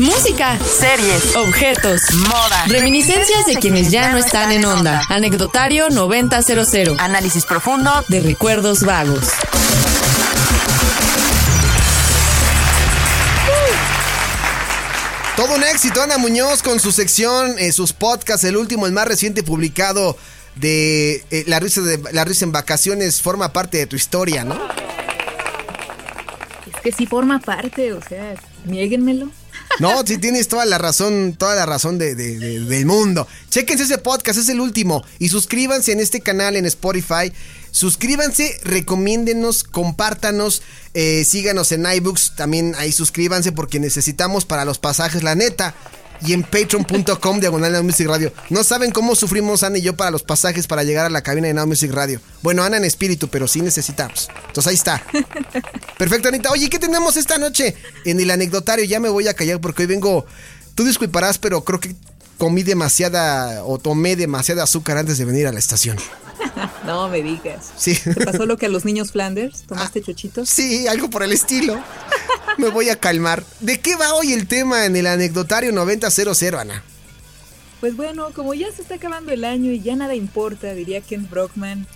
Música, series, objetos, moda, reminiscencias de quienes ya no están en onda. Anecdotario 9000. análisis profundo de recuerdos vagos. Todo un éxito, Ana Muñoz, con su sección, eh, sus podcasts, el último, el más reciente publicado de eh, la, risa de la risa en vacaciones, forma parte de tu historia, ¿no? Es que sí forma parte, o sea, niéguenmelo. No, sí tienes toda la razón, toda la razón de, del mundo. Chequense ese podcast, es el último. Y suscríbanse en este canal en Spotify. Suscríbanse, recomiéndenos, compártanos, eh, síganos en iBooks, también ahí suscríbanse porque necesitamos para los pasajes, la neta y en patreon.com diagonal Now Music Radio. No saben cómo sufrimos Ana y yo para los pasajes para llegar a la cabina de Now Music Radio. Bueno, Ana en espíritu, pero sí necesitamos. Entonces ahí está. Perfecto, Anita. Oye, ¿qué tenemos esta noche en el anecdotario? Ya me voy a callar porque hoy vengo. Tú disculparás, pero creo que comí demasiada o tomé demasiada azúcar antes de venir a la estación. No me digas. Sí. ¿Te pasó lo que a los niños Flanders? ¿Tomaste chochitos? Sí, algo por el estilo. Me voy a calmar. ¿De qué va hoy el tema en el anecdotario 9000, Ana? Pues bueno, como ya se está acabando el año y ya nada importa, diría Ken Brockman,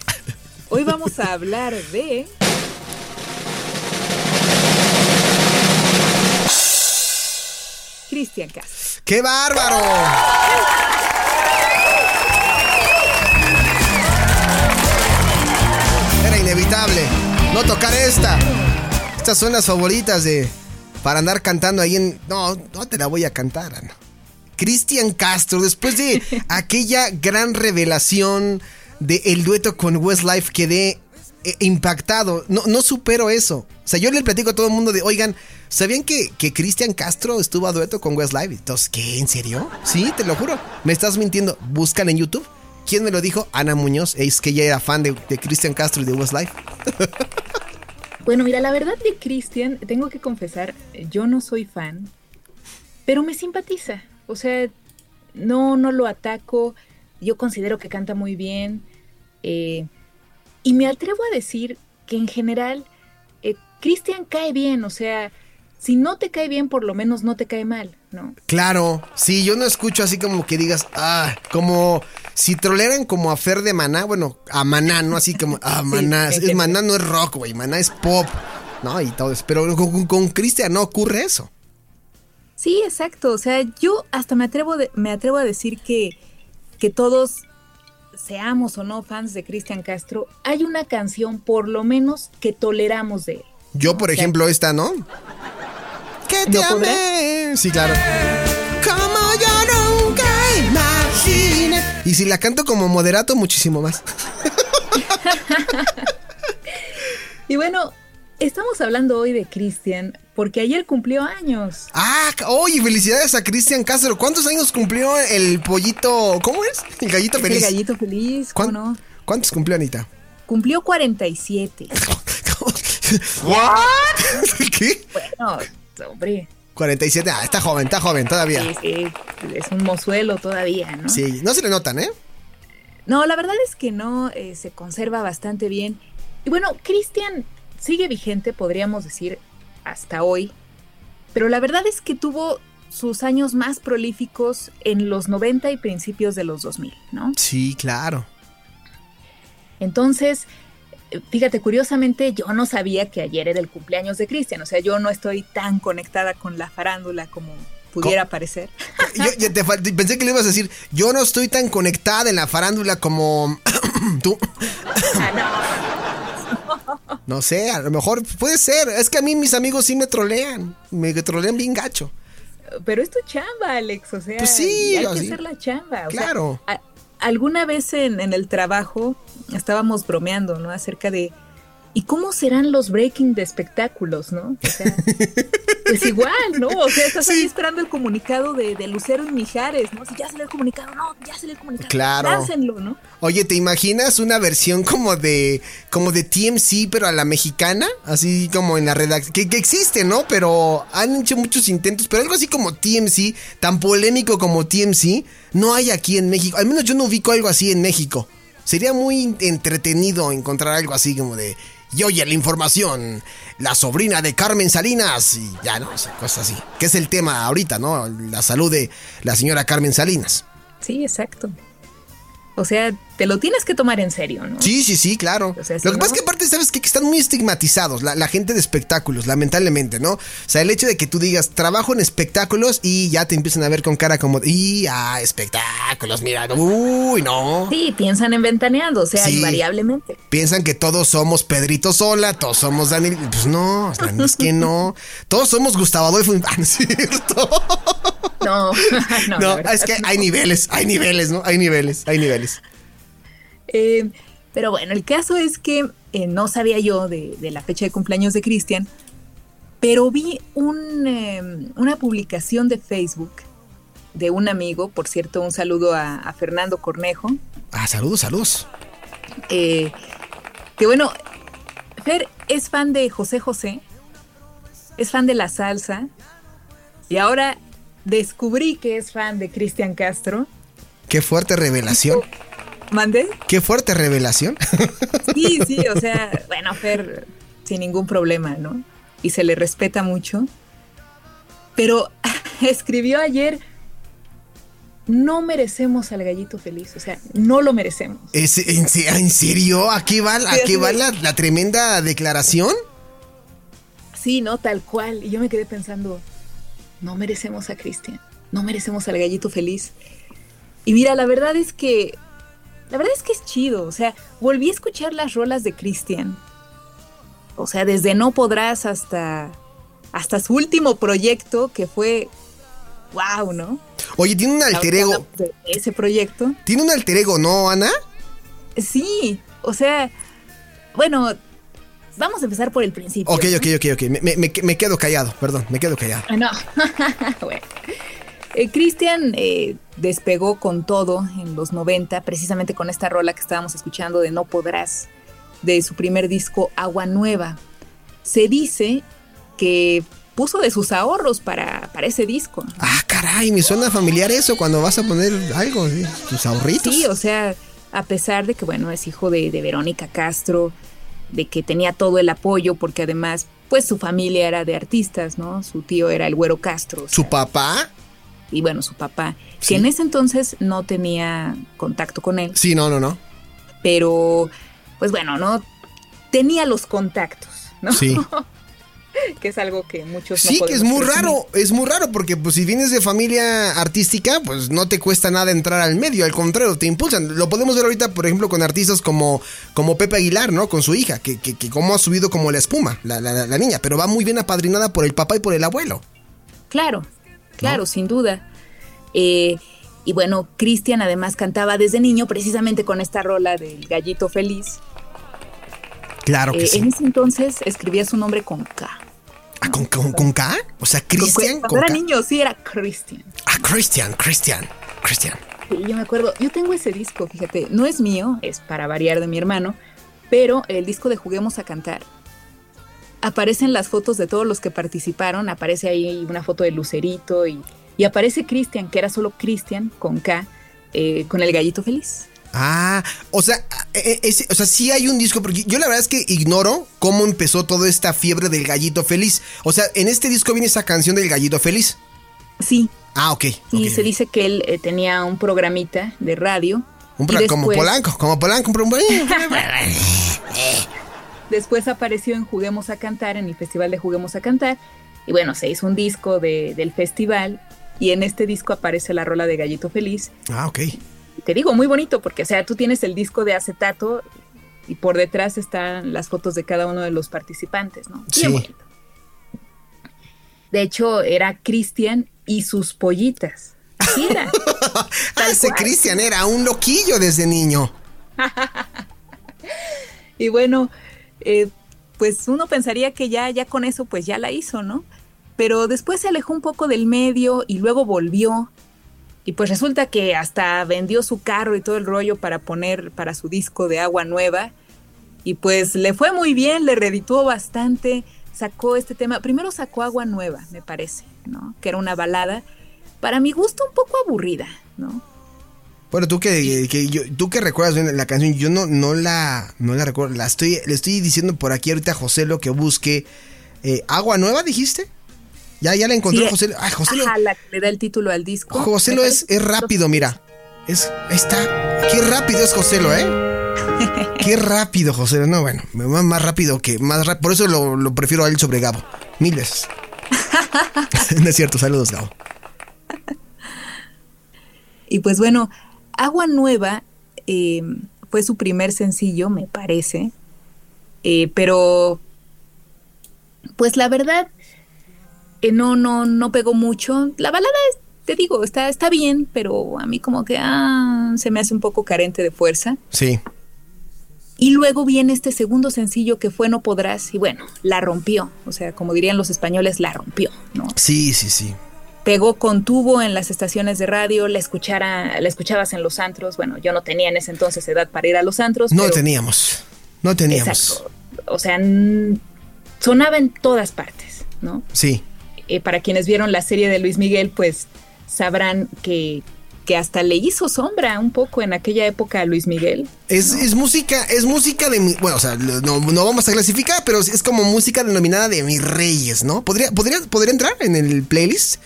hoy vamos a hablar de... Cristian Castro. ¡Qué bárbaro! Era inevitable no tocar esta. Estas son las favoritas de. Para andar cantando ahí en. No, no te la voy a cantar, Ana. Cristian Castro, después de aquella gran revelación de el dueto con Westlife, quedé eh, impactado. No, no supero eso. O sea, yo le platico a todo el mundo de, oigan, ¿sabían que, que Cristian Castro estuvo a dueto con Westlife? Entonces, ¿qué? ¿En serio? Sí, te lo juro. Me estás mintiendo. Buscan en YouTube. ¿Quién me lo dijo? Ana Muñoz. Es que ella era fan de, de Cristian Castro y de Westlife. Bueno, mira, la verdad de Christian, tengo que confesar, yo no soy fan, pero me simpatiza. O sea, no, no lo ataco. Yo considero que canta muy bien. Eh, y me atrevo a decir que en general, eh, Christian cae bien. O sea, si no te cae bien, por lo menos no te cae mal, ¿no? Claro, sí, yo no escucho así como que digas, ah, como si troleran como a Fer de Maná, bueno, a Maná, ¿no? Así como, ah, Maná, es, Maná no es rock, güey, Maná es pop, ¿no? Y todo eso, pero con, Cristian no ocurre eso. Sí, exacto, o sea, yo hasta me atrevo, me atrevo a decir que, que todos seamos o no fans de Cristian Castro, hay una canción por lo menos que toleramos de él. Yo, por ejemplo, esta, ¿no? Que te amé. Sí, claro. Como yo nunca imaginé. Y si la canto como moderato, muchísimo más. y bueno, estamos hablando hoy de Cristian porque ayer cumplió años. Ah, oye, felicidades a Cristian Castro. ¿Cuántos años cumplió el pollito? ¿Cómo es? El gallito feliz. El gallito feliz, ¿cómo no? ¿Cuántos cumplió Anita? Cumplió 47. ¿What? ¿Qué? Bueno, hombre. 47, ah, está joven, está joven todavía. Sí, sí, es un mozuelo todavía, ¿no? Sí, no se le notan, ¿eh? No, la verdad es que no, eh, se conserva bastante bien. Y bueno, Cristian sigue vigente, podríamos decir, hasta hoy. Pero la verdad es que tuvo sus años más prolíficos en los 90 y principios de los 2000, ¿no? Sí, claro. Entonces, fíjate, curiosamente yo no sabía que ayer era el cumpleaños de Cristian, o sea, yo no estoy tan conectada con la farándula como pudiera parecer. Yo, pensé que le ibas a decir, yo no estoy tan conectada en la farándula como tú. Ah, no. no sé, a lo mejor puede ser. Es que a mí mis amigos sí me trolean, me trolean bien gacho. Pero es tu chamba, Alex, o sea, pues sí, hay que hacer la chamba. claro alguna vez en, en, el trabajo estábamos bromeando, ¿no? Acerca de, ¿y cómo serán los breaking de espectáculos, no? O sea, pues igual, ¿no? O sea, estás ahí esperando el comunicado de, de, Lucero y Mijares, ¿no? Si ya salió el comunicado, no, ya salió el comunicado. Claro. Hácenlo, ¿no? Oye, ¿te imaginas una versión como de, como de TMC, pero a la mexicana? Así como en la redacción, que, que existe, ¿no? Pero han hecho muchos intentos, pero algo así como TMC, tan polémico como TMC, no hay aquí en México. Al menos yo no ubico algo así en México. Sería muy entretenido encontrar algo así como de Y oye, la información, la sobrina de Carmen Salinas, y ya no, cosas así. Que es el tema ahorita, ¿no? La salud de la señora Carmen Salinas. Sí, exacto. O sea, te lo tienes que tomar en serio, ¿no? Sí, sí, sí, claro. lo que pasa es que aparte, ¿sabes que Están muy estigmatizados la, gente de espectáculos, lamentablemente, ¿no? O sea, el hecho de que tú digas, trabajo en espectáculos y ya te empiezan a ver con cara como, y, ah, espectáculos, mira, uy, no. Sí, piensan en ventaneando, o sea, invariablemente. Piensan que todos somos Pedrito Sola, todos somos Daniel, pues no, es que no. Todos somos Gustavo Adolfo, ¿cierto? No, no, no es que hay niveles, hay niveles, ¿no? Hay niveles, hay niveles. Eh, pero bueno, el caso es que eh, no sabía yo de, la fecha de cumpleaños de Cristian, pero vi em, una publicación de Facebook de un amigo, por cierto, un saludo a, Fernando Cornejo. Ah, saludos, saludos. Eh, que bueno, Fer es fan de José José, es fan de la salsa, y ahora descubrí que es fan de Cristian Castro. Qué fuerte revelación. ¿Mande? Qué fuerte revelación. Sí, sí, o sea, bueno, Fer, sin ningún problema, ¿no? Y se le respeta mucho. Pero escribió ayer, no merecemos al gallito feliz, o sea, no lo merecemos. en, serio? ¿Aquí va, aquí va la, la tremenda declaración? Sí, ¿no? Tal cual. Y yo me quedé pensando, no merecemos a Cristian, no merecemos al gallito feliz. Y mira, la verdad es que la verdad es que es chido, o sea, volví a escuchar las rolas de Cristian. O sea, desde No Podrás hasta, hasta su último proyecto que fue wow, ¿no? Oye, tiene un alter ego. ese proyecto. Tiene un alter ego, ¿no, Ana? Sí, o sea, bueno, vamos a empezar por el principio. Ok, ok, ok, ok. Me, quedo callado, perdón, me quedo callado. No, bueno. Eh, Cristian eh, despegó con todo en los 90, precisamente con esta rola que estábamos escuchando de No Podrás, de su primer disco Agua Nueva. Se dice que puso de sus ahorros para, para ese disco. Ah, caray, me suena familiar eso cuando vas a poner algo, tus ahorritos. Sí, o sea, a pesar de que, bueno, es hijo de, de Verónica Castro, de que tenía todo el apoyo, porque además, pues su familia era de artistas, ¿no? Su tío era el Güero Castro. ¿Su papá? y bueno, su papá, que en ese entonces no tenía contacto con él. Sí, no, no, no. Pero, pues bueno, no tenía los contactos, ¿no? Sí. que es algo que muchos sí que es muy raro es muy raro porque pues si vienes de familia artística pues no te cuesta nada entrar al medio al contrario te impulsan lo podemos ver ahorita por ejemplo con artistas como como Pepe Aguilar no con su hija que, que, como ha subido como la espuma la, la niña pero va muy bien apadrinada por el papá y por el abuelo claro Claro, sin duda. Eh, y bueno, Cristian además cantaba desde niño precisamente con esta rola del gallito feliz. Claro que eh, sí. En ese entonces escribía su nombre con K. ¿Ah, con, con, K? O sea, Cristian. Cuando era niño, sí, era Cristian. Ah, Cristian, Cristian. Sí, yo me acuerdo, yo tengo ese disco, fíjate, no es mío, es para variar de mi hermano, pero el disco de Juguemos a Cantar aparecen las fotos de todos los que participaron, aparece ahí una foto de Lucerito y, aparece Cristian, que era solo Cristian con K, eh, con el gallito feliz. Ah, o sea, e, e, o sea, sí hay un disco, porque yo la verdad es que ignoro cómo empezó toda esta fiebre del gallito feliz. O sea, en este disco viene esa canción del gallito feliz. Sí. Ah, ok. Y se dice que él eh, tenía un programita de radio. Un programa como Polanco, como Polanco. Un Después apareció en Juguemos a Cantar, en el Festival de Juguemos a Cantar. Y bueno, se hizo un disco del festival y en este disco aparece la rola de Gallito Feliz. Ah, ok. Te digo, muy bonito, porque o sea, tú tienes el disco de acetato y por detrás están las fotos de cada uno de los participantes, ¿no? sí. De hecho, era Cristian y sus pollitas. Así era. Ah, ese Cristian era un loquillo desde niño. y bueno, eh, pues uno pensaría que ya, ya con eso pues ya la hizo, ¿no? Pero después se alejó un poco del medio y luego volvió. Y pues resulta que hasta vendió su carro y todo el rollo para poner para su disco de agua nueva. Y pues le fue muy bien, le redituó bastante. Sacó este tema. Primero sacó agua nueva, me parece, ¿no? Que era una balada. Para mi gusto un poco aburrida, ¿no? Bueno, tú que, que yo, tú que recuerdas bien la canción, yo no, no la, no la recuerdo. La estoy, le estoy diciendo por aquí ahorita a José lo que busque. Eh, ¿Agua nueva dijiste? Ya, ya la encontró Sí, José. Ay, José lo, Ajá, la que le da el título al disco. José lo es, es rápido, mira. Es, ahí está. Qué rápido es José lo, ¿eh? Qué rápido, José. No, bueno, me va más rápido que más rápido. Por eso lo, lo prefiero a él sobre Gabo. Mil veces. no es cierto, saludos, Gabo. Y pues bueno, Agua Nueva eh, fue su primer sencillo, me parece. Eh, pero, pues la verdad, eh, no, no, no pegó mucho. La balada es, te digo, está, está bien, pero a mí como que ah, se me hace un poco carente de fuerza. Sí. Y luego viene este segundo sencillo que fue No Podrás, y bueno, la rompió. O sea, como dirían los españoles, la rompió, ¿no? Sí, sí, sí. pegó con tubo en las estaciones de radio, la, escuchara, la escuchabas en los antros. Bueno, yo no tenía en ese entonces edad para ir a los antros. No pero- teníamos. No teníamos. Exacto. O sea, sonaba en todas partes, ¿no? Sí. Eh, para quienes vieron la serie de Luis Miguel, pues sabrán que, que hasta le hizo sombra un poco en aquella época a Luis Miguel. Es, es música, es música de mi, bueno, o sea, no, no vamos a clasificar, pero es como música denominada de mis reyes, ¿no? ¿Podría, podría, podría entrar en el playlist?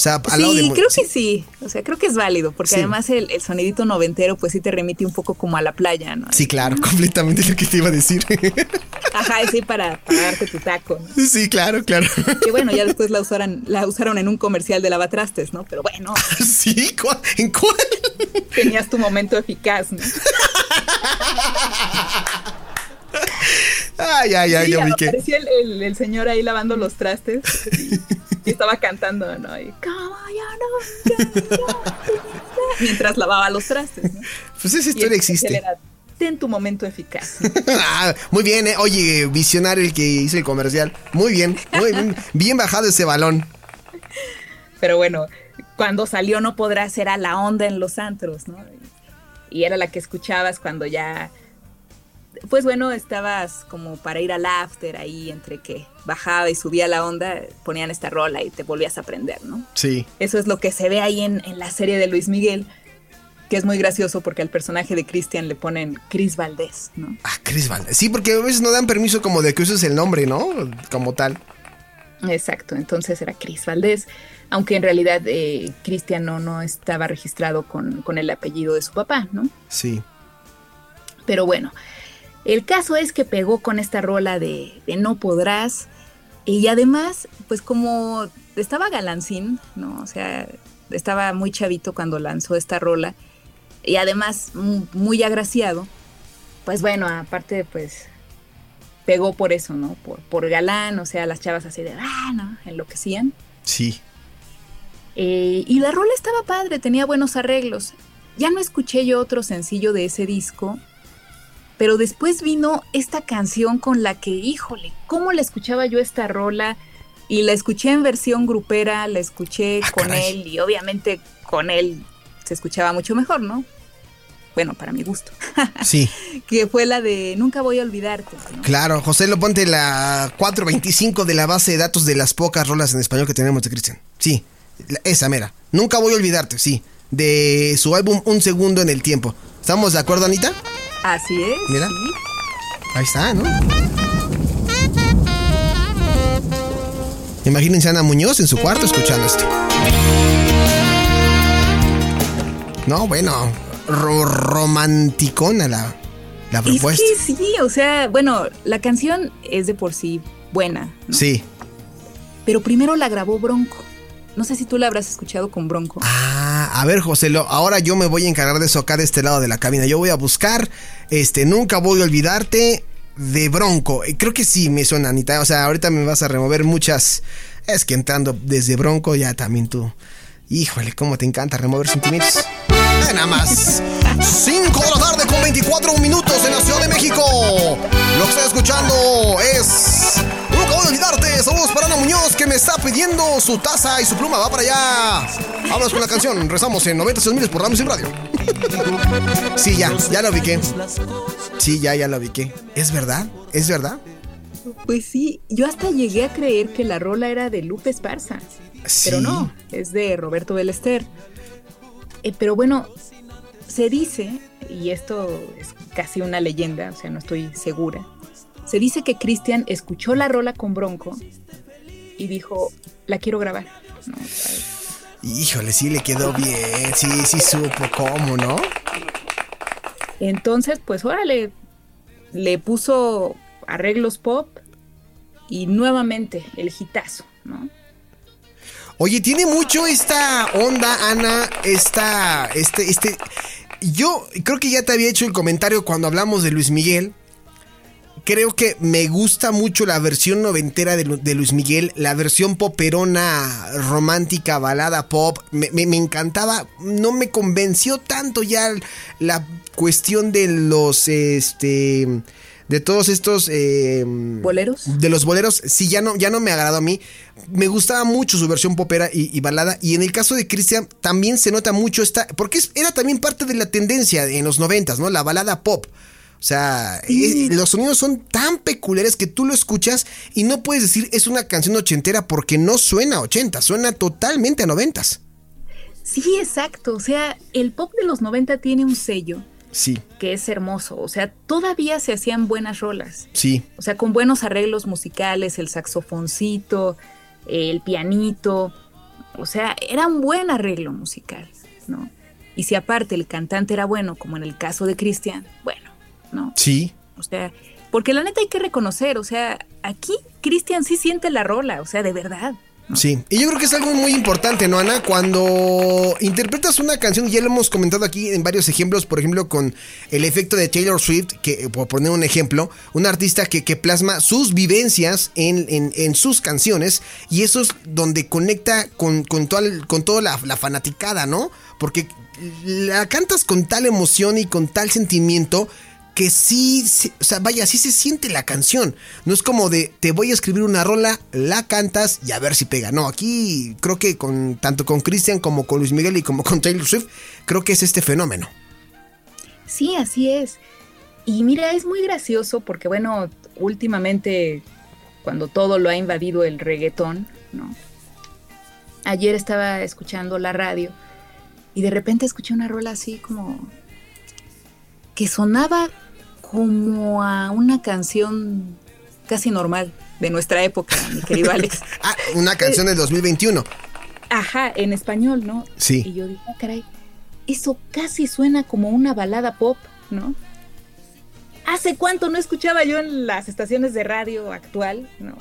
O sea, al lado de Sí, creo que sí. O sea, creo que es válido, porque Sí. además el, el sonidito noventero, pues sí te remite un poco como a la playa, ¿no? Sí, claro, completamente lo que te iba a decir. Ajá, sí, para, para darte tu taco, ¿no? sí, claro, claro. Que bueno, ya después la usaron, la usaron en un comercial de lavatrastes, ¿no? Pero bueno, sí, ¿cuál- ¿en cuál? tenías tu momento eficaz, ¿no? Ay, ay, ay, Sí, yo vi que. aparecía el, el- el señor ahí lavando los trastes y, y estaba cantando, ¿no? Y, "Como yo nunca quiero". Mientras lavaba los trastes, ¿no? Pues esa historia existe. era, Ten tu momento eficaz. Ah, muy bien, eh. Oye, visionario el que hizo el comercial. Muy bien, muy bien. Bien bajado ese balón. Pero bueno, cuando salió No Podrás era la onda en los antros, ¿no? Y era la que escuchabas cuando ya... Pues bueno, estabas como para ir al after ahí, entre que bajaba y subía la onda, ponían esta rola y te volvías a aprender, ¿no? Sí. Eso es lo que se ve ahí en, en la serie de Luis Miguel, que es muy gracioso porque al personaje de Cristian le ponen Cris Valdés, ¿no? Ah, Chris Valdez. Sí, porque a veces no dan permiso como de que uses el nombre, ¿no? Como tal. Exacto, entonces era Cris Valdés, aunque en realidad eh, Cristian no, no estaba registrado con, con el apellido de su papá, ¿no? Sí. Pero bueno, el caso es que pegó con esta rola de, de No Podrás. Y además, pues como estaba galancín, ¿no? O sea, estaba muy chavito cuando lanzó esta rola. Y además mu- muy agraciado. Pues bueno, aparte, pues pegó por eso, ¿no? Por, por galán, o sea, las chavas así de, ah, ¿no? Enloquecían. Sí. Eh, y la rola estaba padre, tenía buenos arreglos. Ya no escuché yo otro sencillo de ese disco, pero después vino esta canción con la que, híjole, ¿cómo la escuchaba yo esta rola? Y la escuché en versión grupera, la escuché Ah, con caray. él y obviamente con él se escuchaba mucho mejor, ¿no? Bueno, para mi gusto. Sí. que fue la de Nunca voy a olvidarte. ¿no? Claro, José, lo ponte la 425 de la base de datos de las pocas rolas en español que tenemos de Cristian. Sí, esa mera. Nunca voy a olvidarte, sí. De su álbum Un Segundo en el Tiempo. ¿Estamos de acuerdo, Anita? Así es. Mira. sí. Ahí está, ¿no? Imagínense a Ana Muñoz en su cuarto escuchando esto. No, bueno, ro- romanticona la, la propuesta. Es que sí, o sea, bueno, la canción es de por sí buena, ¿no? Sí. pero primero la grabó Bronco. No sé si tú la habrás escuchado con Bronco. Ah, a ver, José, lo- ahora yo me voy a encargar de eso acá de este lado de la cabina. Yo voy a buscar, este, nunca voy a olvidarte de Bronco. Eh, Creo que sí me suena, Anita. O sea, ahorita me vas a remover muchas. Es que entrando desde Bronco ya también tú. Híjole, cómo te encanta remover sentimientos. Nada más. 5 de la tarde con 24 minutos en la Ciudad de México. Lo que estoy escuchando es. Nunca voy a olvidarte. Saludos para Ana Muñoz que me está pidiendo su taza y su pluma. Va para allá. Vámonos con la canción. Rezamos en 96 miles por Ramos en Radio. Sí, ya, ya lo ubiqué. Sí, ya, ya lo ubiqué. ¿Es verdad? ¿Es verdad? Pues sí, yo hasta llegué a creer que la rola era de Lupe Esparza. Sí. Pero no, es de Roberto Belester. Eh, pero bueno, se dice, y esto es casi una leyenda, o sea, no estoy segura, se dice que Cristian escuchó la rola con Bronco y dijo, la quiero grabar. Híjole, sí le quedó bien, sí, sí supo cómo, ¿no? Entonces, pues órale, le puso arreglos pop y nuevamente el hitazo, ¿no? Oye, tiene mucho esta onda, Ana, esta, este, este, yo creo que ya te había hecho el comentario cuando hablamos de Luis Miguel. Creo que me gusta mucho la versión noventera de, Luis Miguel, la versión poperona, romántica, balada pop. Me, me, encantaba, no me convenció tanto ya la cuestión de los, este, de todos estos eh, boleros. De los boleros, sí, ya no, ya no me agradó a mí. Me gustaba mucho su versión popera y, balada. Y en el caso de Cristian, también se nota mucho esta. Porque era también parte de la tendencia en los noventas, ¿no? La balada pop. O sea, los sonidos son tan peculiares que tú lo escuchas y no puedes decir es una canción ochentera porque no suena a ochenta, suena totalmente a noventas. Sí, exacto. O sea, el pop de los noventa tiene un sello Sí. Que es hermoso. O sea, todavía se hacían buenas rolas. Sí. O sea, con buenos arreglos musicales, el saxofoncito, el pianito. O sea, era un buen arreglo musical, ¿no? Y si aparte el cantante era bueno, como en el caso de Cristian, bueno, ¿no? Sí. O sea, porque la neta hay que reconocer, o sea, aquí Cristian sí siente la rola, o sea, de verdad. Sí, y yo creo que es algo muy importante, ¿no, Ana? Cuando interpretas una canción, ya lo hemos comentado aquí en varios ejemplos, por ejemplo, con el efecto de Taylor Swift, que por poner un ejemplo, un artista que, plasma sus vivencias en, sus canciones, y eso es donde conecta con, con, con toda la, la fanaticada, ¿no? Porque la cantas con tal emoción y con tal sentimiento que sí, o sea, vaya, sí se siente la canción. No es como de te voy a escribir una rola, la cantas y a ver si pega. No, aquí creo que con tanto con Cristian como con Luis Miguel y como con Taylor Swift, creo que es este fenómeno. Sí, así es. Y mira, es muy gracioso porque bueno, últimamente cuando todo lo ha invadido el reggaetón, ¿no? Ayer estaba escuchando la radio y de repente escuché una rola así como que sonaba como a una canción casi normal de nuestra época, mi querido Alex. ah, una canción del 2021. Ajá, en español, ¿no? Sí. Y yo dije, ah, caray, eso casi suena como una balada pop, ¿no? ¿Hace cuánto no escuchaba yo en las estaciones de radio actual, ¿no?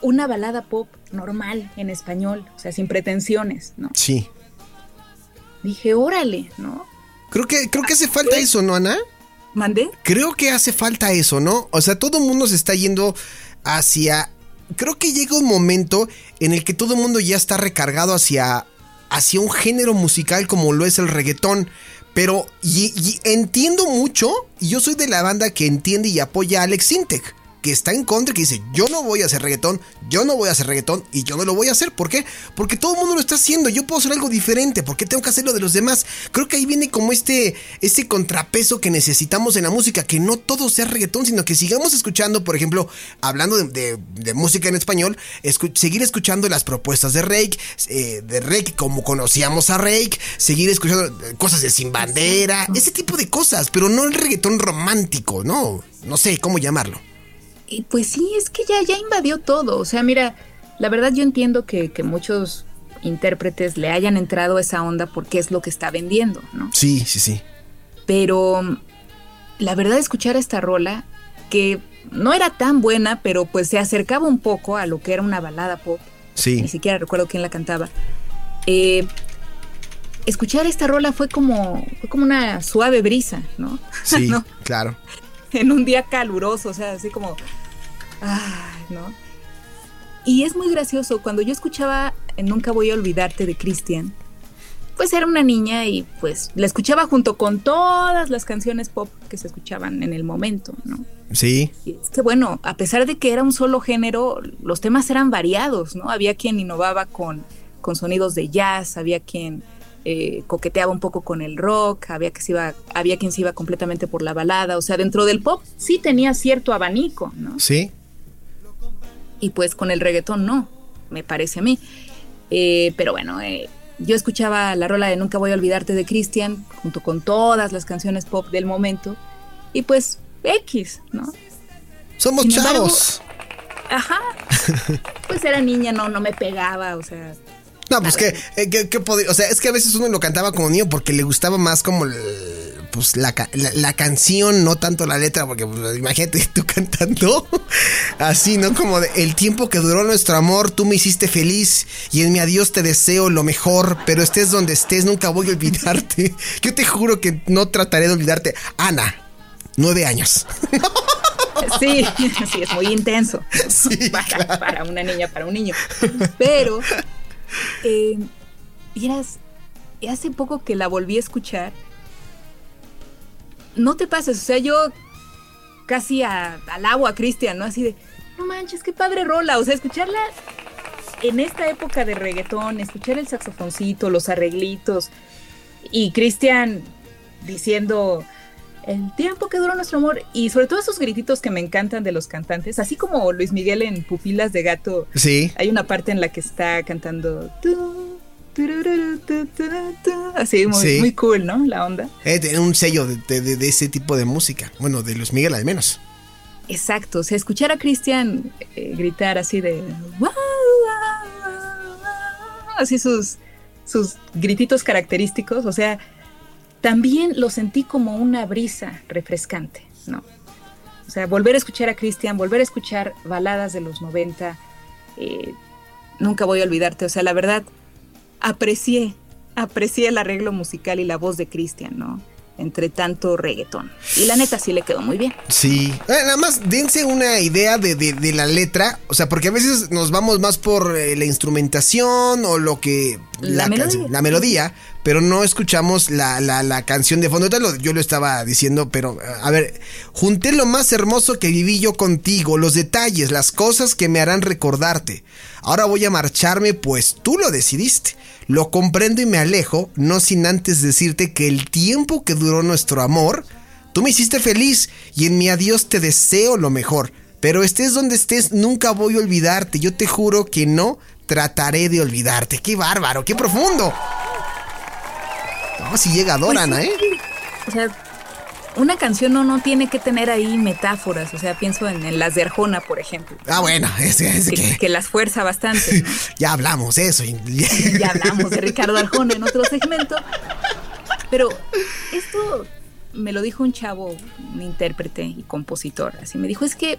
Una balada pop normal en español, o sea, sin pretensiones, ¿no? Sí. Dije, órale, ¿no? Creo que, creo que hace falta eso, ¿no, Ana? ¿Mandé? Creo que hace falta eso, ¿no? O sea, todo el mundo se está yendo hacia. Creo que llega un momento en el que todo el mundo ya está recargado hacia, hacia un género musical como lo es el reggaetón. Pero y, entiendo mucho, y yo soy de la banda que entiende y apoya a Alex Sintek que está en contra, que dice, yo no voy a hacer reggaetón, yo no voy a hacer reggaetón y yo no lo voy a hacer. ¿Por qué? Porque todo el mundo lo está haciendo, yo puedo hacer algo diferente, ¿por qué tengo que hacer lo de los demás? Creo que ahí viene como este, este contrapeso que necesitamos en la música, que no todo sea reggaetón, sino que sigamos escuchando, por ejemplo, hablando de, música en español, seguir escuchando las propuestas de Rake, eh, de Rake como conocíamos a Rake, seguir escuchando cosas de Sin Bandera, ese tipo de cosas, pero no el reggaetón romántico, ¿no? No sé cómo llamarlo pues sí, es que ya, ya invadió todo. O sea, mira, la verdad yo entiendo que, muchos intérpretes le hayan entrado a esa onda porque es lo que está vendiendo, ¿no? Sí, sí, sí. Pero la verdad escuchar esta rola, que no era tan buena, pero pues se acercaba un poco a lo que era una balada pop. Sí. Ni siquiera recuerdo quién la cantaba. Eh, escuchar esta rola fue como, fue como una suave brisa, ¿no? Sí, claro. En un día caluroso, o sea, así como Ay, ¿no? Y es muy gracioso, cuando yo escuchaba Nunca voy a olvidarte de Cristian, pues era una niña y pues la escuchaba junto con todas las canciones pop que se escuchaban en el momento, ¿no? Sí. Y es que bueno, a pesar de que era un solo género, los temas eran variados, ¿no? Había quien innovaba con, con sonidos de jazz, había quien eh, coqueteaba un poco con el rock, había, que se iba, había quien se iba completamente por la balada, o sea, dentro del pop sí tenía cierto abanico, ¿no? Sí y pues con el reggaetón no, me parece a mí. Eh, pero bueno, eh, yo escuchaba la rola de Nunca voy a olvidarte de Cristian, junto con todas las canciones pop del momento, y pues X, ¿no? Somos chavos. Ajá. Pues era niña, no, no me pegaba, o sea. No, pues que, eh, que, que o sea, es que a veces uno lo cantaba como niño porque le gustaba más como pues la, la, canción, no tanto la letra, porque pues, imagínate tú cantando así, ¿no? Como de, el tiempo que duró nuestro amor, tú me hiciste feliz y en mi adiós te deseo lo mejor, pero estés donde estés, nunca voy a olvidarte. Yo te juro que no trataré de olvidarte. Ana, nueve años. Sí, sí, es muy intenso para, una niña, para un niño. Pero, eh, hace poco que la volví a escuchar, no te pases, o sea, yo casi al agua, Cristian, ¿no? Así de, no manches, qué padre rola, o sea, escucharla en esta época de reggaetón, escuchar el saxofoncito, los arreglitos, y Cristian diciendo el tiempo que duró nuestro amor y sobre todo esos grititos que me encantan de los cantantes, así como Luis Miguel en Pupilas de Gato. Sí. Hay una parte en la que está cantando así muy, cool, ¿no? La onda. Eh, tiene un sello de, ese tipo de música, bueno, de Luis Miguel al menos. Exacto, o sea, escuchar a Cristian eh, gritar así de así sus sus grititos característicos, o sea, también lo sentí como una brisa refrescante, ¿no? O sea, volver a escuchar a Cristian, volver a escuchar baladas de los 90, eh, nunca voy a olvidarte, o sea, la verdad, aprecié, aprecié el arreglo musical y la voz de Cristian, ¿no? entre tanto reggaetón. Y la neta sí le quedó muy bien. Sí. Eh, nada más dense una idea de, la letra. O sea, porque a veces nos vamos más por eh, la instrumentación o lo que... La, melodía. la melodía. Pero no escuchamos la, la, canción de fondo. Yo lo estaba diciendo, pero a ver, junté lo más hermoso que viví yo contigo, los detalles, las cosas que me harán recordarte. Ahora voy a marcharme, pues tú lo decidiste. Lo comprendo y me alejo, no sin antes decirte que el tiempo que duró nuestro amor, tú me hiciste feliz y en mi adiós te deseo lo mejor. Pero estés donde estés, nunca voy a olvidarte. Yo te juro que no trataré de olvidarte. ¡Qué bárbaro! ¡Qué profundo! No, si llega Doran, pues ¿eh? O sea, una canción no, no tiene que tener ahí metáforas, o sea, pienso en, las de Arjona, por ejemplo. Ah, bueno, es, que, que, las fuerza bastante. ya hablamos eso. ya hablamos de Ricardo Arjona en otro segmento. Pero esto me lo dijo un chavo, un intérprete y compositor, así me dijo, es que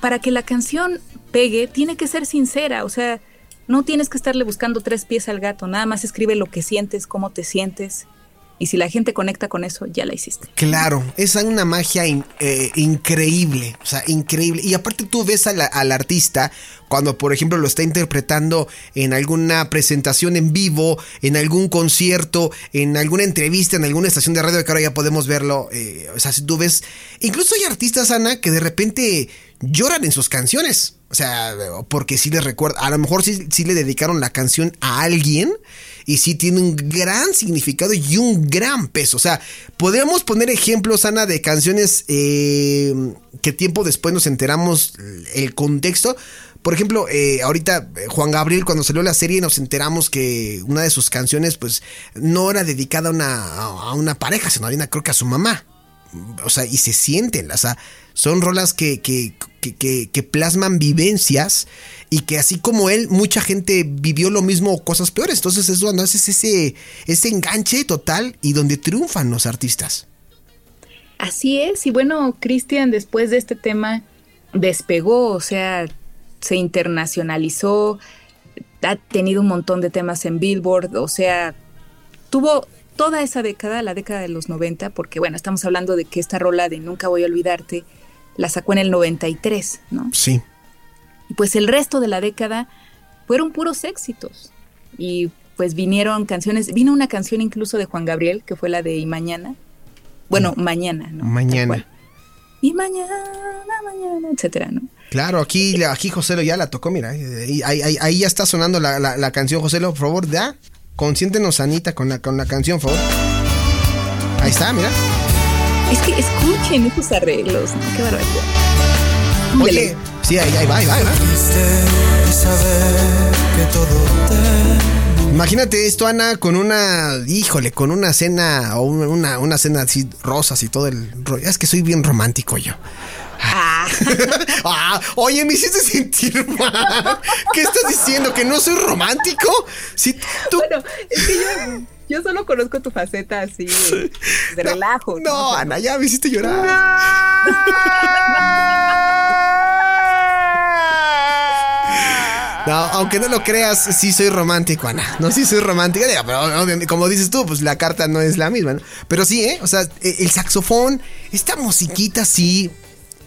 para que la canción pegue, tiene que ser sincera, o sea, no tienes que estarle buscando tres pies al gato, nada más escribe lo que sientes, cómo te sientes, y si la gente conecta con eso, ya la hiciste. Claro, es una magia eh, increíble, o sea, increíble. Y aparte tú ves al artista cuando, por ejemplo, lo está interpretando en alguna presentación en vivo, en algún concierto, en alguna entrevista, en alguna estación de radio, que ahora ya podemos verlo. Eh, o sea, si tú ves, incluso hay artistas, Ana, que de repente lloran en sus canciones. O sea, porque sí les recuerda, a lo mejor sí, sí le dedicaron la canción a alguien y sí tiene un gran significado y un gran peso. O sea, podríamos poner ejemplos, Ana, de canciones eh, que tiempo después nos enteramos el contexto. Por ejemplo, eh, ahorita eh, Juan Gabriel, cuando salió la serie, nos enteramos que una de sus canciones, pues, no era dedicada a una, a una pareja, sino a creo que a su mamá. O sea, y se sienten, o sea, son rolas que, que, que, que, plasman vivencias y que así como él, mucha gente vivió lo mismo cosas peores. Entonces es cuando haces ese, ese enganche total y donde triunfan los artistas. Así es, y bueno, Cristian después de este tema despegó, o sea, se internacionalizó, ha tenido un montón de temas en Billboard, o sea, tuvo toda esa década, la década de los 90, porque bueno, estamos hablando de que esta rola de Nunca voy a olvidarte la sacó en el 93, ¿no? Sí. Y pues el resto de la década fueron puros éxitos. Y pues vinieron canciones, vino una canción incluso de Juan Gabriel, que fue la de Y Mañana. Bueno, mm. Mañana, ¿no? Mañana. Y mañana, mañana, etcétera, ¿no? Claro, aquí, aquí José ya la tocó, mira, ahí, ahí, ya está sonando la, la, canción, José por favor, ya, consiéntenos Anita con la, con la canción, por favor. Ahí está, mira. Es que escuchen esos arreglos, ¿no? Qué barbaridad. Oye, sí, ahí, ahí va, ahí va, ahí va. Imagínate esto, Ana, con una, híjole, con una cena o una, una cena así, rosas y todo el rollo. Es que soy bien romántico yo. Ah. ah. oye, me hiciste sentir mal. ¿Qué estás diciendo? ¿Que no soy romántico? Si tú... Bueno, es que yo, yo solo conozco tu faceta así de, relajo. No, Ana, ya me hiciste llorar. No, aunque no lo creas, sí soy romántico, Ana. No, sí soy romántica, pero como dices tú, pues la carta no es la misma, ¿no? Pero sí, ¿eh? O sea, e, el saxofón, esta musiquita sí.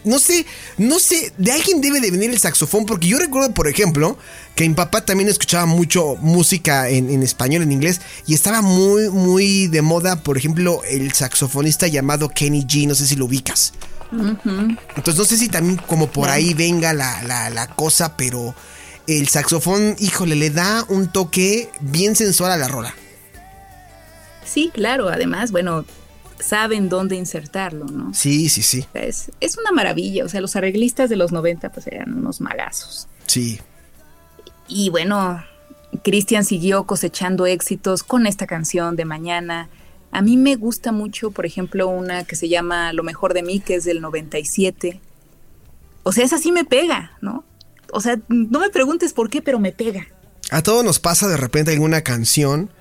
No sé, no sé, de alguien debe de venir el saxofón, porque yo recuerdo, por ejemplo, que mi papá también escuchaba mucho música en, español, en inglés, y estaba muy, muy de moda, por ejemplo, el saxofonista llamado Kenny G, no sé si lo ubicas. Entonces no sé si también como por ahí venga la, la, la cosa, pero el saxofón, híjole, le da un toque bien sensual a la rola. Sí, claro, además, bueno, saben dónde insertarlo, ¿no? Sí, sí, sí. Es, es, una maravilla, o sea, los arreglistas de los 90 pues eran unos magazos. Sí. Y bueno, Cristian siguió cosechando éxitos con esta canción de mañana. A mí me gusta mucho, por ejemplo, una que se llama Lo mejor de mí, que es del 97. O sea, esa sí me pega, ¿no? o sea, no me preguntes por qué, pero me pega. A todos nos pasa de repente alguna canción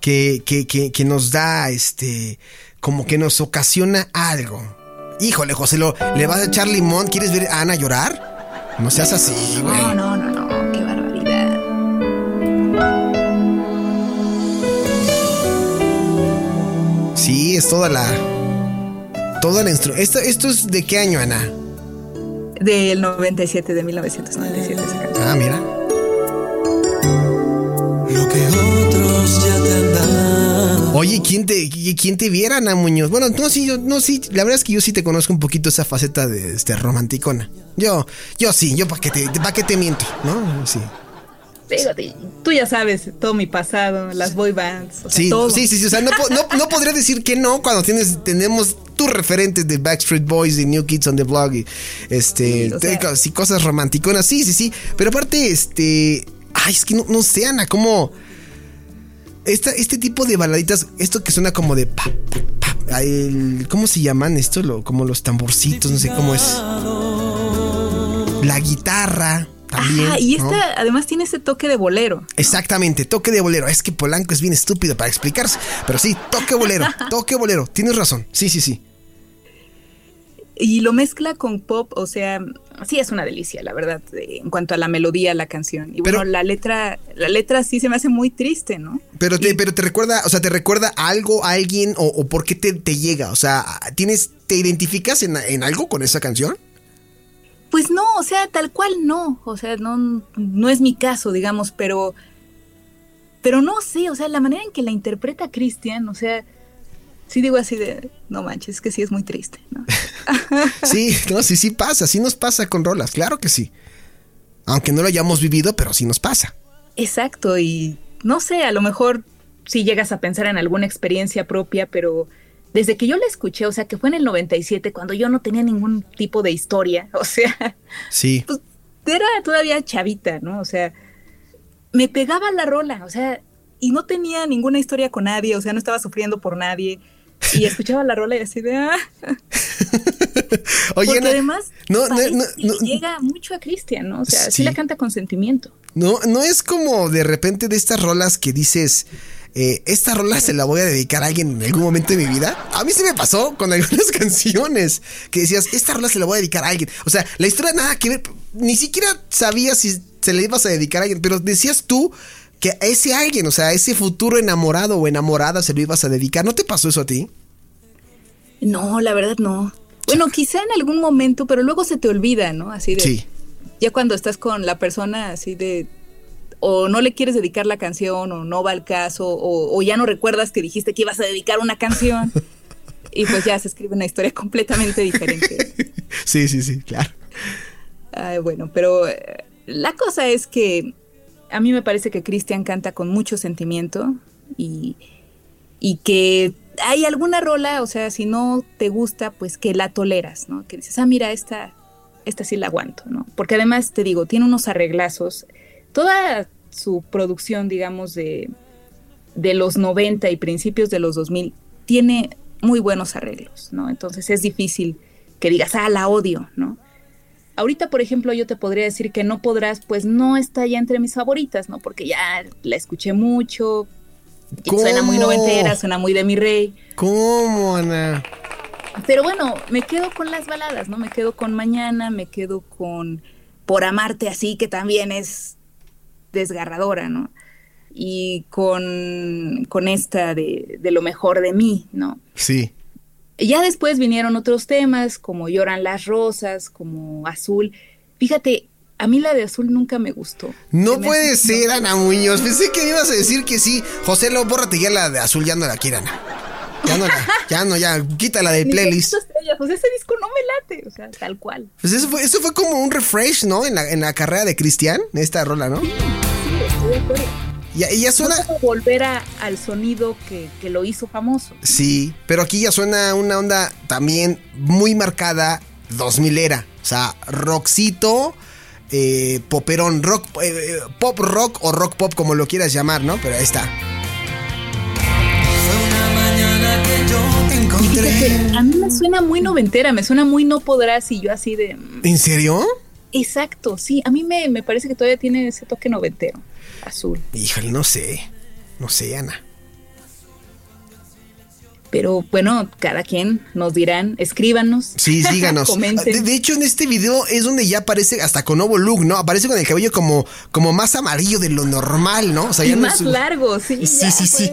que, que, que, nos da, este, como que nos ocasiona algo. Híjole, José, ¿lo, ¿le vas a echar limón? ¿Quieres ver a Ana llorar? No seas así, güey. No, no, no, no, qué barbaridad. Sí, es toda la... Toda la instru... ¿Esto, ¿Esto es de qué año, Ana? Del 97, de 1997 esa canción. Ah, mira. Oye, ¿quién te, quién te viera, Ana Muñoz? Bueno, no, sí, yo, no, sí, la verdad es que yo sí te conozco un poquito esa faceta de este romanticona. Yo, yo sí, yo para que te, para que te miento, ¿no? Sí tú ya sabes todo mi pasado, las boy bands. sí, sí, sí, sí, o sea, no, no, podría decir que no cuando tienes, tenemos tus referentes de Backstreet Boys, de New Kids on the Blog, y este, sí, cosas romanticonas, sí, sí, sí, pero aparte, este, ay, es que no, no sé, Ana, cómo... Esta, este tipo de baladitas, esto que suena como de pa, pa, pa, el, ¿cómo se llaman esto? Lo, como los tamborcitos, no sé cómo es. La guitarra y esta además tiene ese toque de bolero. Exactamente, toque de bolero. Es que Polanco es bien estúpido para explicarse, pero sí, toque bolero, toque bolero. Tienes razón. Sí, sí, sí. Y lo mezcla con pop, o sea, sí es una delicia, la verdad, en cuanto a la melodía, la canción. Y bueno, la letra, la letra sí se me hace muy triste, ¿no? Pero te, pero te recuerda, o sea, te recuerda algo, a alguien, o, por qué te, te, llega. O sea, ¿tienes, te identificas en, en algo con esa canción? Pues no, o sea, tal cual no, o sea, no, no es mi caso, digamos, pero, pero no sé, o sea, la manera en que la interpreta Cristian, o sea, sí digo así de, no manches, es que sí es muy triste, ¿no? sí, no, sí, sí pasa, sí nos pasa con rolas, claro que sí. Aunque no lo hayamos vivido, pero sí nos pasa. Exacto, y no sé, a lo mejor sí llegas a pensar en alguna experiencia propia, pero desde que yo la escuché, o sea, que fue en el 97, cuando yo no tenía ningún tipo de historia, o sea, sí. Pues era todavía chavita, ¿no? O sea, me pegaba la rola, o sea, y no tenía ninguna historia con nadie, o sea, no estaba sufriendo por nadie. Y escuchaba la rola y así de ah. Oye, Porque además no, llega mucho a Cristian, ¿no? O sea, sí. sí la canta con sentimiento. No, no es como de repente de estas rolas que dices, eh, esta rola se la voy a dedicar a alguien en algún momento de mi vida. A mí se me pasó con algunas canciones que decías, esta rola se la voy a dedicar a alguien. O sea, la historia nada que ver, ni siquiera sabías si se la ibas a dedicar a alguien, pero decías tú que a ese alguien, o sea, a ese futuro enamorado o enamorada se lo ibas a dedicar. ¿No te pasó eso a ti? No, la verdad no. Bueno, quizá en algún momento, pero luego se te olvida, ¿no? Así de. Sí. Ya cuando estás con la persona así de o no le quieres dedicar la canción o no va al caso o, ya no recuerdas que dijiste que ibas a dedicar una canción y pues ya se escribe una historia completamente diferente. Sí, sí, sí, claro. bueno, pero eh, la cosa es que a mí me parece que Cristian canta con mucho sentimiento y, y que hay alguna rola, o sea, si no te gusta, pues que la toleras, ¿no? Que dices, ah, mira, esta, esta sí la aguanto, ¿no? Porque además, te digo, tiene unos arreglazos toda su producción, digamos, de, de los 90 y principios de los 2000 tiene muy buenos arreglos, ¿no? Entonces es difícil que digas, ah, la odio, ¿no? Ahorita, por ejemplo, yo te podría decir que no podrás, pues no está ya entre mis favoritas, ¿no? Porque ya la escuché mucho, suena muy noventera, suena muy de mi rey. ¿Cómo, Ana? Pero bueno, me quedo con las baladas, ¿no? Me quedo con Mañana, me quedo con Por Amarte Así, que también es desgarradora, ¿no? Y con, con esta de, de lo mejor de mí, ¿no? Sí. Ya después vinieron otros temas, como Lloran las Rosas, como Azul. Fíjate, a mí la de Azul nunca me gustó. No puede ser, Ana Muñoz. Pensé que ibas a decir que sí. José, lo bórrate ya la de Azul, ya no la quiero, Ana. Ya no, la, ya no, ya, quítala del playlist. Pues ese disco no me late, o sea, tal cual. Pues eso fue, eso fue como un refresh, ¿no? En la, en la carrera de Cristian, esta rola, ¿no? Sí, estoy de acuerdo. Ya, y ya suena. No volver a, al sonido que, que, lo hizo famoso. Sí, pero aquí ya suena una onda también muy marcada, 2000 era. O sea, rockcito, eh, poperón, rock, eh, pop rock o rock pop, como lo quieras llamar, ¿no? Pero ahí está. Fue una mañana que yo te encontré. Fíjate, a mí me suena muy noventera, me suena muy no podrás y yo así de. mm, ¿En serio? Exacto, sí, a mí me, me parece que todavía tiene ese toque noventero, azul. Híjole, no sé. No sé, Ana. Pero bueno, cada quien nos dirán, escríbanos. Sí, síganos. Comenten. De, de, hecho, en este video es donde ya aparece hasta con nuevo look, ¿no? Aparece con el cabello como, como más amarillo de lo normal, ¿no? O sea, y no más es- largo, sí. Sí, ya sí, sí.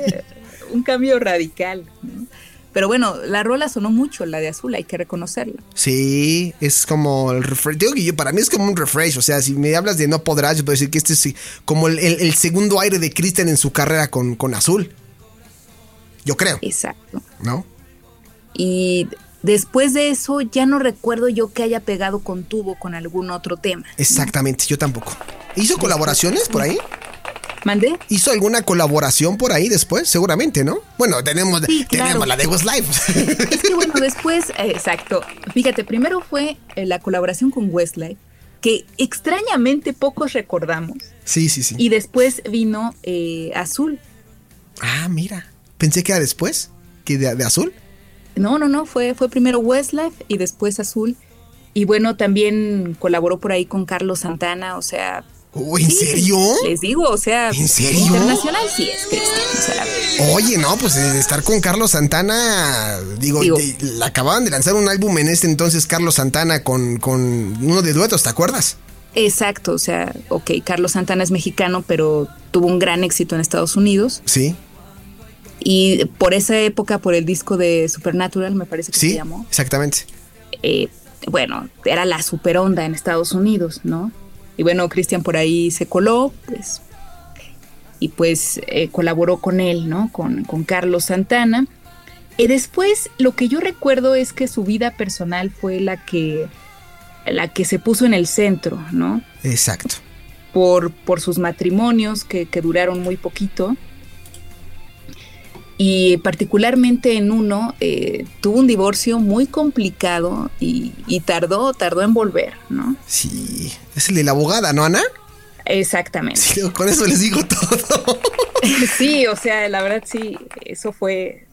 Un cambio radical. ¿no? Pero bueno, la rola sonó mucho, la de azul, hay que reconocerla. Sí, es como el refresh. Digo que yo, para mí es como un refresh. O sea, si me hablas de no podrás, yo puedo decir que este es como el, el- el segundo aire de Christian en su carrera con, con Azul. Yo creo, Exacto. ¿no? Y después de eso, ya no recuerdo yo que haya pegado con tubo con algún otro tema. Exactamente, yo tampoco. ¿Hizo colaboraciones por ahí? ¿Mandé? ¿Hizo alguna colaboración por ahí después? Seguramente, ¿no? Bueno, tenemos, Sí, claro. tenemos la de Westlife. Es que bueno, después, eh, exacto. Fíjate, primero fue eh, la colaboración con Westlife, que extrañamente pocos recordamos. sí, sí, sí. Y después vino eh, Azul. Ah, mira. Pensé que era después. ¿Que de, de Azul? No, no, no, fue, fue primero Westlife y después Azul. Y bueno, también colaboró por ahí con Carlos Santana, o sea... Uy, ¿en sí, serio? Les digo, o sea... ¿En serio? Internacional sí es, Cristian. O sea, Oye, no, pues de estar con Carlos Santana, digo, Digo. de- le acababan de lanzar un álbum en este entonces Carlos Santana con, con uno de duetos, ¿te acuerdas? exacto, o sea, ok, Carlos Santana es mexicano, pero tuvo un gran éxito en Estados Unidos. Sí, Y por esa época, por el disco de Supernatural, me parece que se sí, llamó, exactamente. eh, bueno, era la super onda en Estados Unidos, ¿no? Y bueno, Cristian por ahí se coló, pues, y pues eh, colaboró con él, ¿no? Con, con Carlos Santana. Y después, lo que yo recuerdo es que su vida personal fue la que, la que se puso en el centro, ¿no? Exacto. por, por sus matrimonios que, que duraron muy poquito. Y particularmente en uno eh, tuvo un divorcio muy complicado y, y tardó, tardó en volver, ¿no? Sí, es el de la abogada, ¿no, Ana? Exactamente. Sí, con eso les digo todo. Sí, o sea, la verdad sí, eso fue,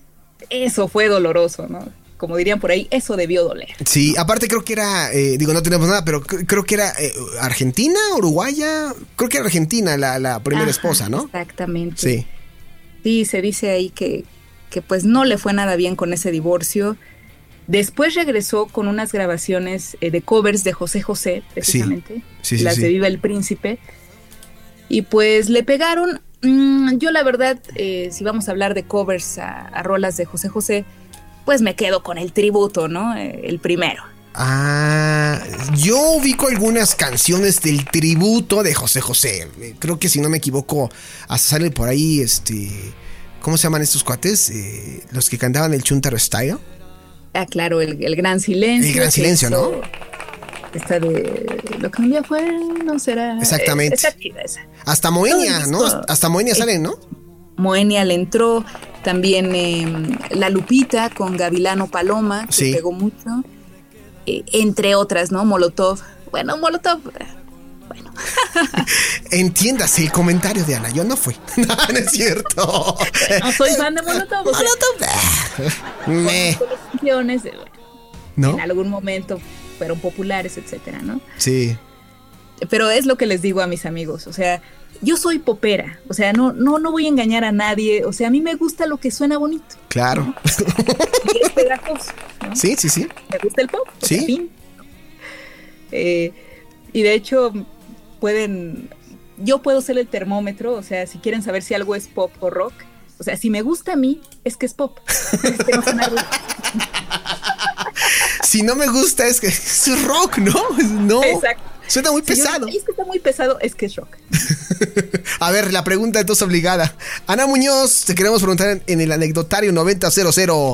eso fue doloroso, ¿no? Como dirían por ahí, eso debió doler. Sí, aparte creo que era, eh, digo, no tenemos nada, pero cre- creo que era eh, Argentina, Uruguaya, creo que era Argentina la, la primera Ajá, esposa, ¿no? Exactamente. Sí. Sí, se dice ahí que, que pues no le fue nada bien con ese divorcio. Después regresó con unas grabaciones eh, de covers de José José, precisamente, Sí, sí, las sí. de Viva el Príncipe. Y pues le pegaron, mm, yo la verdad, eh, si vamos a hablar de covers a, a rolas de José José, pues me quedo con el tributo, ¿no? Eh, el primero. Ah, yo ubico algunas canciones del tributo de José José. Creo que si no me equivoco, hasta sale por ahí, este, ¿cómo se llaman estos cuates? Eh, los que cantaban el Chuntaro Style. Ah, claro, el, el gran silencio. El Gran Silencio, ¿no? Esta de lo que un día fue, no será. Exactamente. eh, esa esa. Hasta Moenia, ¿no? Hasta Moenia eh, salen, ¿no? Moenia le entró, también eh, La Lupita con Gavilano Paloma, que Sí. pegó mucho, eh, entre otras, ¿no? Molotov. Bueno, Molotov, eh, bueno. Entiéndase el comentario de Ana. Yo no fui. No, no es cierto. No soy fan de Molotov. sea, Molotov. Me. canciones, eh, bueno, ¿No? en algún momento fueron populares, etcétera, ¿no? Sí. Pero es lo que les digo a mis amigos, o sea, yo soy popera, o sea, no, no, no voy a engañar a nadie, o sea, a mí me gusta lo que suena bonito Claro. y es pegajoso, ¿no? Sí, sí, sí. Me gusta el pop, Sí. fin. Eh, y de hecho, pueden, yo puedo ser el termómetro, o sea, si quieren saber si algo es pop o rock, o sea, si me gusta a mí, es que es pop. Es que no suena ruido. Si no me gusta es que es rock, ¿no? No. Exacto. Suena muy Si yo pesado. "Ay, es que está muy pesado, es que es rock. A ver, la pregunta entonces obligada. Ana Muñoz, te queremos preguntar en el anecdotario 9000.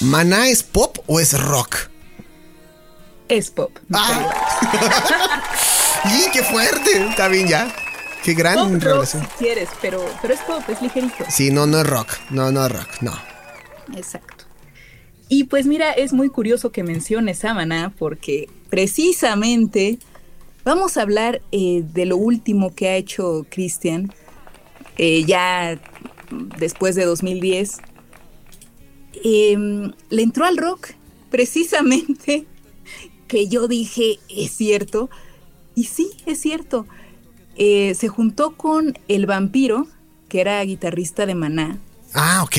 ¿Maná es pop o es rock? Es pop. ¡Ah! ¡Y qué fuerte! Está bien ya. Qué gran Pop rock si quieres, pero, pero es pop, es ligerito. Sí, no, no es rock. No, no es rock. No. Exacto. Y pues mira, es muy curioso que menciones a Maná porque precisamente vamos a hablar eh, de lo último que ha hecho Cristian eh, ya después de 2010. Em, le entró al rock precisamente que yo dije es cierto y sí es cierto. Eh, se juntó con el vampiro que era guitarrista de Maná Ah, ok.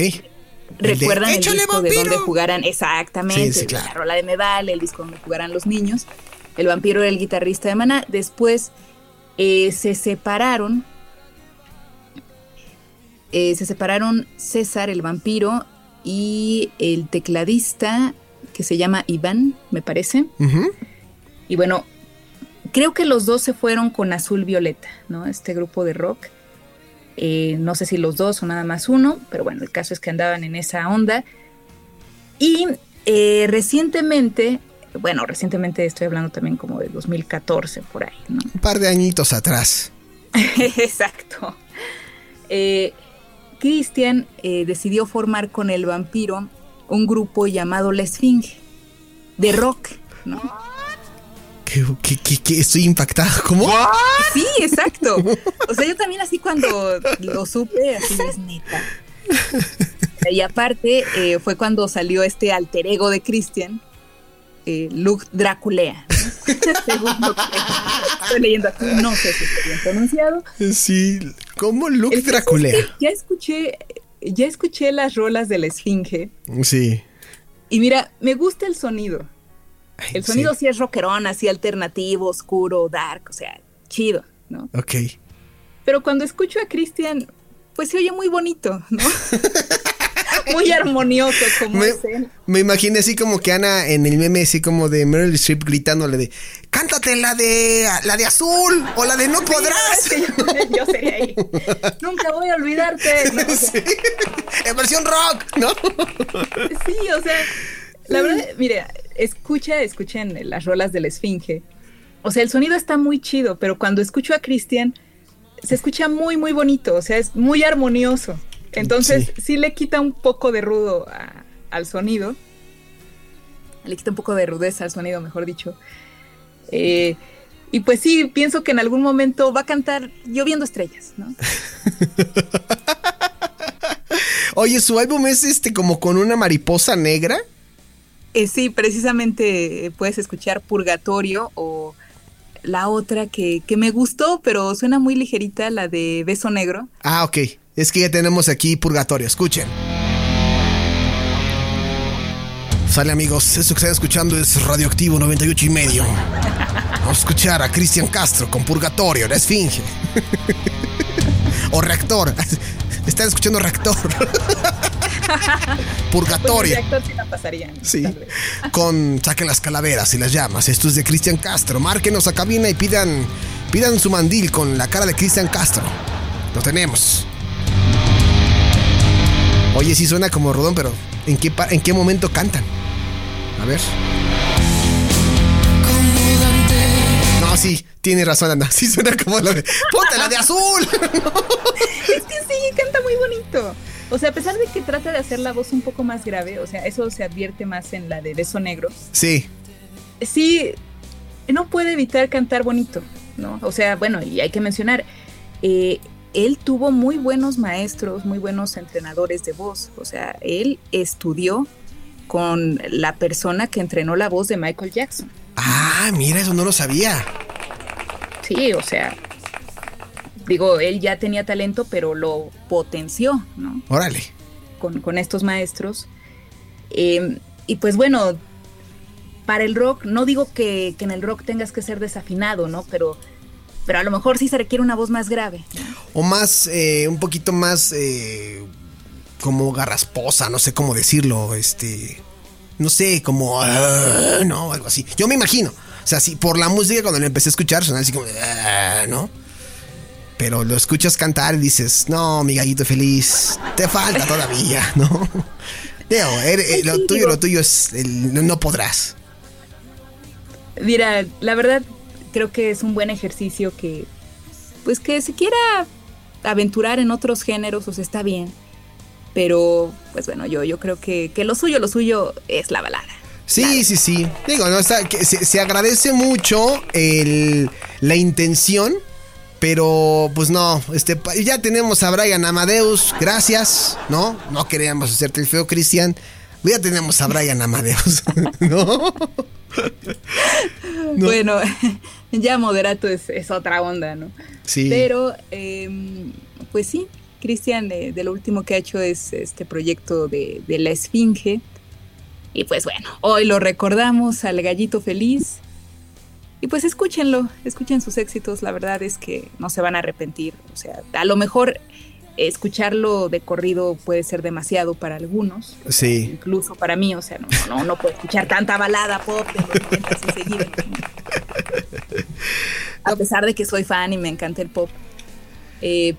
El de, ¿Recuerdan el, "Échale, disco de vampiro". donde jugaran? Exactamente. Sí, sí, claro. La rola de Medal, el disco donde jugaran los niños. El vampiro era el guitarrista de Maná. Después eh, se separaron. Eh, se separaron César, el vampiro, y el tecladista, que se llama Iván, me parece. Y bueno, creo que los dos se fueron con Azul Violeta, ¿no? Este grupo de rock. Eh, no sé si los dos o nada más uno, pero bueno, el caso es que andaban en esa onda. Y eh, recientemente, bueno, recientemente estoy hablando también como de 2014 por ahí, ¿no? Un par de añitos atrás. Exacto. Eh, Christian eh, decidió formar con el vampiro un grupo llamado La Esfinge, de rock, ¿no? ¿Qué, qué, qué, qué? Estoy impactado. ¿Cómo? Sí, exacto. O sea, yo también así cuando lo supe, así es neta. Y aparte, eh, fue cuando salió este alter ego de Christian, eh, Luke Draculea. ¿no? Según lo que estoy leyendo aquí, no sé si está bien pronunciado. Sí. ¿Cómo Luke El caso es Draculea? que Ya escuché, ya escuché las rolas de la Esfinge. Sí. Y mira, me gusta el sonido. El sonido sí. sí es rockerón, así alternativo, oscuro, dark, o sea, chido, ¿no? Ok. Pero cuando escucho a Cristian, pues se oye muy bonito, ¿no? muy armonioso como Me, me imaginé así como que Ana en el meme así como de Meryl Streep gritándole de cántate la de la de azul o la de no podrás. Sí, yo, yo sería ahí. Nunca voy a olvidarte. ¿no? O sea, Sí. En versión rock, ¿no? sí, o sea, la verdad, mire, escucha, escuchen las rolas de la Esfinge. O sea, el sonido está muy chido, pero cuando escucho a Cristian, se escucha muy, muy bonito, o sea, es muy armonioso. Entonces, Sí. sí, le quita un poco de rudo a- al sonido. Le quita un poco de rudeza al sonido, mejor dicho. Eh, y pues sí, pienso que en algún momento va a cantar Lloviendo Estrellas, ¿no? Oye, su álbum es este como con una mariposa negra. Eh, sí, precisamente eh, puedes escuchar Purgatorio o la otra que, que me gustó, pero suena muy ligerita, la de Beso Negro. Ah, ok. Es que ya tenemos aquí Purgatorio. Escuchen. Sale amigos, esto que están escuchando es Radioactivo 98 y medio. Vamos a escuchar a Cristian Castro con Purgatorio, la Esfinge. o Reactor. Están escuchando Reactor. Purgatorio. Pues sí. Con saquen las calaveras y las llamas. Esto es de Cristian Castro. Márquenos a cabina y pidan, pidan su mandil con la cara de Cristian Castro. Lo tenemos. Oye, sí suena como rodón, pero ¿en qué, en qué momento cantan? A ver. No, sí, tiene razón, Ana. Sí suena como la de. ¡Ponte la de azul! Es que sí, canta muy bonito. O sea, a pesar de que trata de hacer la voz un poco más grave, o sea, eso se advierte más en la de Beso Negro. sí. sí, no puede evitar cantar bonito, ¿no? O sea, bueno, y hay que mencionar, eh, él tuvo muy buenos maestros, muy buenos entrenadores de voz. O sea, él estudió con la persona que entrenó la voz de Michael Jackson. Ah, mira, eso no lo sabía. Sí, o sea, digo, él ya tenía talento, pero lo potenció, ¿no? Órale. Con, estos maestros. Em, y pues bueno, para el rock, no digo que, que, en el rock tengas que ser desafinado, ¿no? Pero pero a lo mejor sí se requiere una voz más grave. O más, eh, un poquito más eh, como garrasposa, no sé cómo decirlo, este, no sé, como, no, algo así. Yo me imagino, o sea, si por la música cuando le empecé a escuchar sonaba así como, ¿no? Pero lo escuchas cantar y dices, no, mi gallito feliz, te falta todavía, ¿no? Eh, lo tuyo, lo tuyo es, no podrás. Mira, la verdad, creo que es un buen ejercicio que, pues que si quiera aventurar en otros géneros, pues está bien. Pero, pues bueno, yo, yo creo que, lo suyo, lo suyo es la balada. Sí, sí, sí. Digo, no, está, que se, agradece mucho el, la intención, pero pues no, este, ya tenemos a Brian Amadeus, gracias, ¿no? No queríamos hacerte el feo, Cristian. Ya tenemos a Brian Amadeus, ¿no? Bueno, ya moderato es, otra onda, ¿no? Sí. Pero, em, pues sí, Cristian de, lo último que ha hecho es este proyecto de, la Esfinge. Y pues bueno, hoy lo recordamos al gallito feliz. Y pues escúchenlo, escuchen sus éxitos, la verdad es que no se van a arrepentir. O sea, a lo mejor escucharlo de corrido puede ser demasiado para algunos. Sí. Incluso para mí, o sea, no, no, no puedo escuchar tanta balada pop de los A pesar de que soy fan y me encanta el pop. Eh,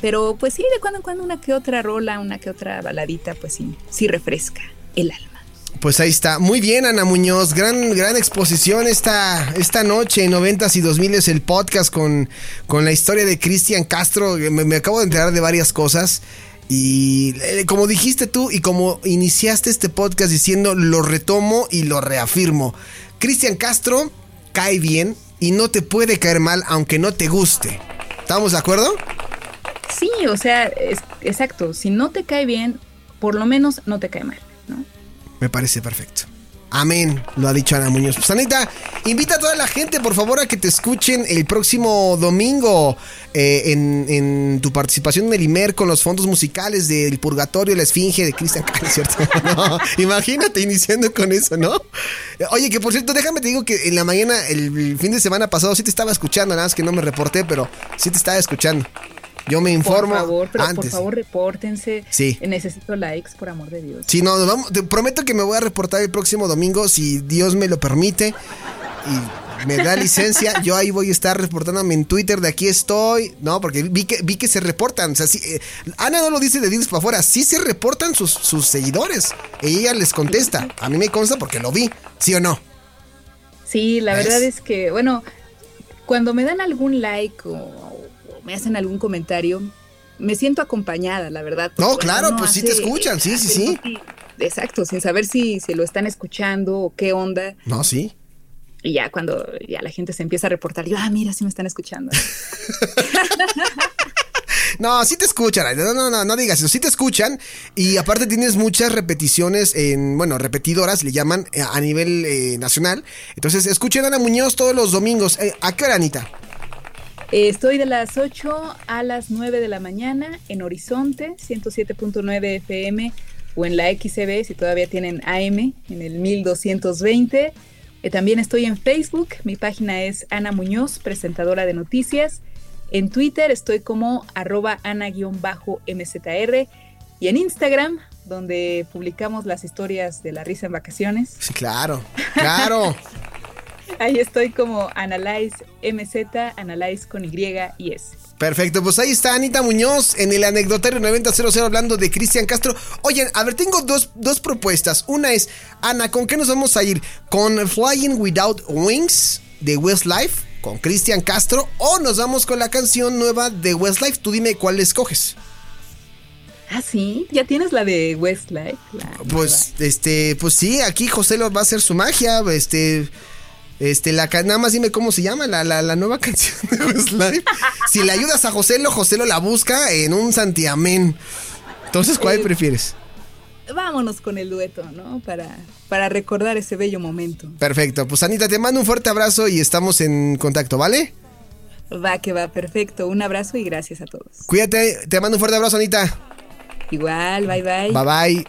pero pues sí, de cuando en cuando una que otra rola, una que otra baladita, pues sí, sí refresca el alma. Pues ahí está. Muy bien, Ana Muñoz. Gran, gran exposición esta, esta noche en 90 y 2000 es el podcast con, con la historia de Cristian Castro. Me, acabo de enterar de varias cosas. Y eh, como dijiste tú y como iniciaste este podcast diciendo, lo retomo y lo reafirmo. Cristian Castro cae bien y no te puede caer mal aunque no te guste. ¿Estamos de acuerdo? Sí, o sea, exacto. Si no te cae bien, por lo menos no te cae mal. Me parece perfecto. Amén, lo ha dicho Ana Muñoz. Pues Anita, invita a toda la gente, por favor, a que te escuchen el próximo domingo eh, en, tu participación en el IMER con los fondos musicales del Purgatorio, la Esfinge de Cristian ¿cierto? imagínate iniciando con eso, ¿no? Oye, que por cierto, déjame te digo que en la mañana, el fin de semana pasado, sí te estaba escuchando, nada más que no me reporté, pero sí te estaba escuchando. Yo me informo. Por favor, pero por favor, repórtense. Sí. Necesito likes, por amor de Dios. Sí, no, vamos, te prometo que me voy a reportar el próximo domingo, si Dios me lo permite. Y me da licencia, yo ahí voy a estar reportándome en Twitter de aquí estoy, ¿no? Porque vi que, vi que se reportan, o sea, eh, Ana no lo dice de dientes para afuera, sí se reportan sus, sus seguidores, ella les contesta, a mí me consta porque lo vi, ¿sí o no? Sí, la verdad es que, bueno, cuando me dan algún like o me hacen algún comentario, me siento acompañada, la verdad. No, claro, pues sí te escuchan, sí, sí, sí. Exacto, sin saber si se lo están escuchando o qué onda. No, sí. Y ya cuando ya la gente se empieza a reportar, yo, ah, mira, sí me están escuchando. No, sí te escuchan. No, no, no, no digas eso. Sí te escuchan. Y aparte tienes muchas repeticiones en, bueno, repetidoras, le llaman eh, a nivel eh, nacional. Entonces, escuchen a Ana Muñoz todos los domingos. Eh, ¿A qué hora, Anita? Estoy de las 8 a las 9 de la mañana en Horizonte, 107.9 FM o en la XCB si todavía tienen AM en el 1220. Eh, también estoy en Facebook, mi página es Ana Muñoz, presentadora de noticias. En Twitter estoy como arroba ana-mzr y en Instagram, donde publicamos las historias de la risa en vacaciones. Sí, claro, claro. Ahí estoy como Analyze MZ, Analyze con Y y S. Perfecto, pues ahí está Anita Muñoz en el anecdotario 9000 hablando de Cristian Castro. Oye, a ver, tengo dos, dos, propuestas. Una es, Ana, ¿con qué nos vamos a ir? ¿Con Flying Without Wings de Westlife? ¿Con Cristian Castro? ¿O nos vamos con la canción nueva de Westlife? Tú dime cuál escoges. Ah, sí, ya tienes la de Westlife. pues, este, pues sí, aquí José lo va a hacer su magia. Este Este, la nada más dime cómo se llama la, la, la nueva canción de Westlife. Si le ayudas a Joselo, Joselo la busca en un santiamén. Entonces, ¿cuál Eh, prefieres? Vámonos con el dueto, ¿no? Para, para recordar ese bello momento. Perfecto. Pues Anita, te mando un fuerte abrazo y estamos en contacto, ¿vale? Va que va, perfecto. Un abrazo y gracias a todos. Cuídate, te mando un fuerte abrazo, Anita. Igual, bye bye. Bye bye.